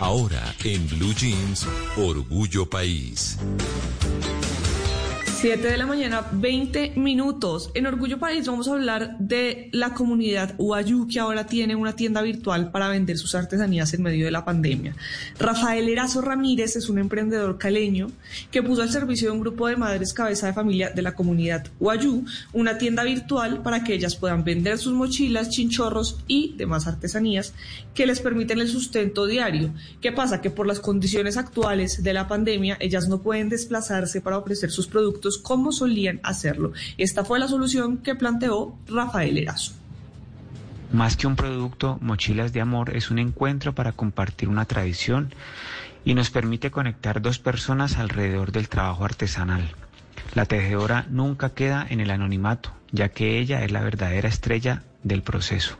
Ahora en Blue Jeans, Orgullo País. 7 de la mañana, 20 minutos. En Orgullo País vamos a hablar de la comunidad Uayú, que ahora tiene una tienda virtual para vender sus artesanías en medio de la pandemia. Rafael Erazo Ramírez es un emprendedor caleño que puso al servicio de un grupo de madres cabeza de familia de la comunidad Uayú una tienda virtual para que ellas puedan vender sus mochilas, chinchorros y demás artesanías que les permiten el sustento diario. ¿Qué pasa? Que por las condiciones actuales de la pandemia, ellas no pueden desplazarse para ofrecer sus productos como solían hacerlo. Esta fue la solución que planteó Rafael Erazo. Más que un producto, Mochilas de Amor es un encuentro para compartir una tradición y nos permite conectar dos personas alrededor del trabajo artesanal. La tejedora nunca queda en el anonimato, ya que ella es la verdadera estrella del proceso.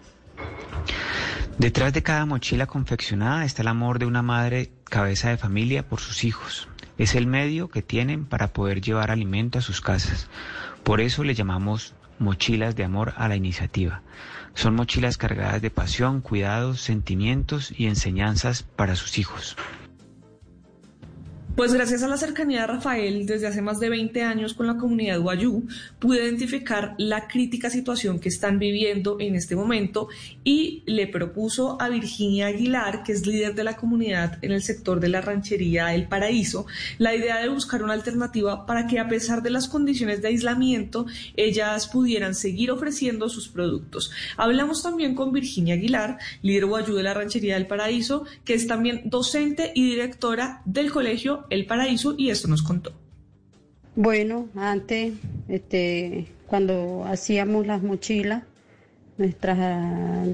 Detrás de cada mochila confeccionada está el amor de una madre cabeza de familia por sus hijos. Es el medio que tienen para poder llevar alimento a sus casas. Por eso le llamamos mochilas de amor a la iniciativa. Son mochilas cargadas de pasión, cuidados, sentimientos y enseñanzas para sus hijos. Pues gracias a la cercanía de Rafael desde hace más de 20 años con la comunidad Guayú, pude identificar la crítica situación que están viviendo en este momento y le propuso a Virginia Aguilar, que es líder de la comunidad en el sector de la ranchería El Paraíso, la idea de buscar una alternativa para que a pesar de las condiciones de aislamiento, ellas pudieran seguir ofreciendo sus productos. Hablamos también con Virginia Aguilar, líder Guayú de la ranchería El Paraíso, que es también docente y directora del colegio el Paraíso y esto nos contó. Bueno, antes, este, cuando hacíamos las mochilas, nuestras,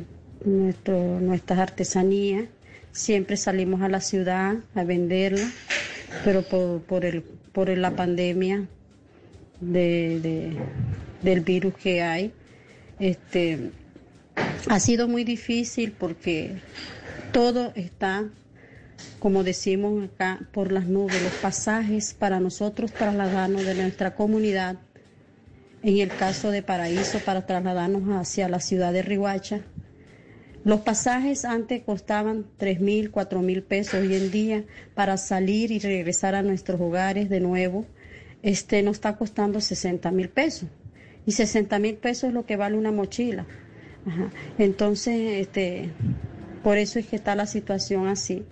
nuestras artesanías, siempre salimos a la ciudad a venderlas, pero por, por, el, la pandemia de, del virus que hay, este, ha sido muy difícil porque todo está como decimos acá, por las nubes, los pasajes para nosotros trasladarnos de nuestra comunidad, en el caso de Paraíso, para trasladarnos hacia la ciudad de Rihuacha. Los pasajes antes costaban tres mil, cuatro mil pesos. Hoy en día, para salir y regresar a nuestros hogares de nuevo, este nos está costando 60 mil pesos. Y 60 mil pesos es lo que vale una mochila. Entonces, este, por eso es que está la situación así.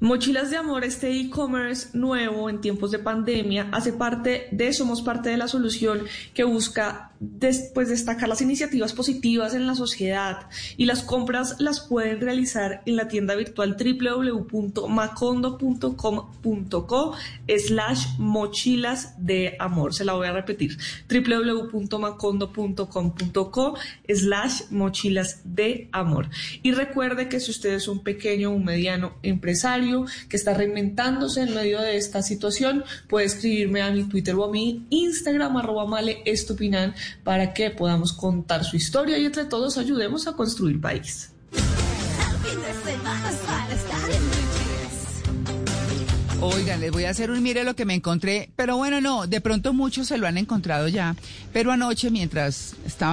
Mochilas de Amor, este e-commerce nuevo en tiempos de pandemia, hace parte de Somos parte de la solución que busca después destacar las iniciativas positivas en la sociedad y las compras las pueden realizar en la tienda virtual www.macondo.com.co slash mochilas de amor. Se la voy a repetir. www.macondo.com.co slash mochilas de amor. Y recuerde que si usted es un pequeño o un mediano empresario que está reinventándose en medio de esta situación, puede escribirme a mi Twitter o a mi Instagram arroba male estupinan para que podamos contar su historia y entre todos ayudemos a construir país. Oigan, les voy a hacer un mire lo que me encontré, pero bueno, no, de pronto muchos se lo han encontrado ya, pero anoche mientras estaba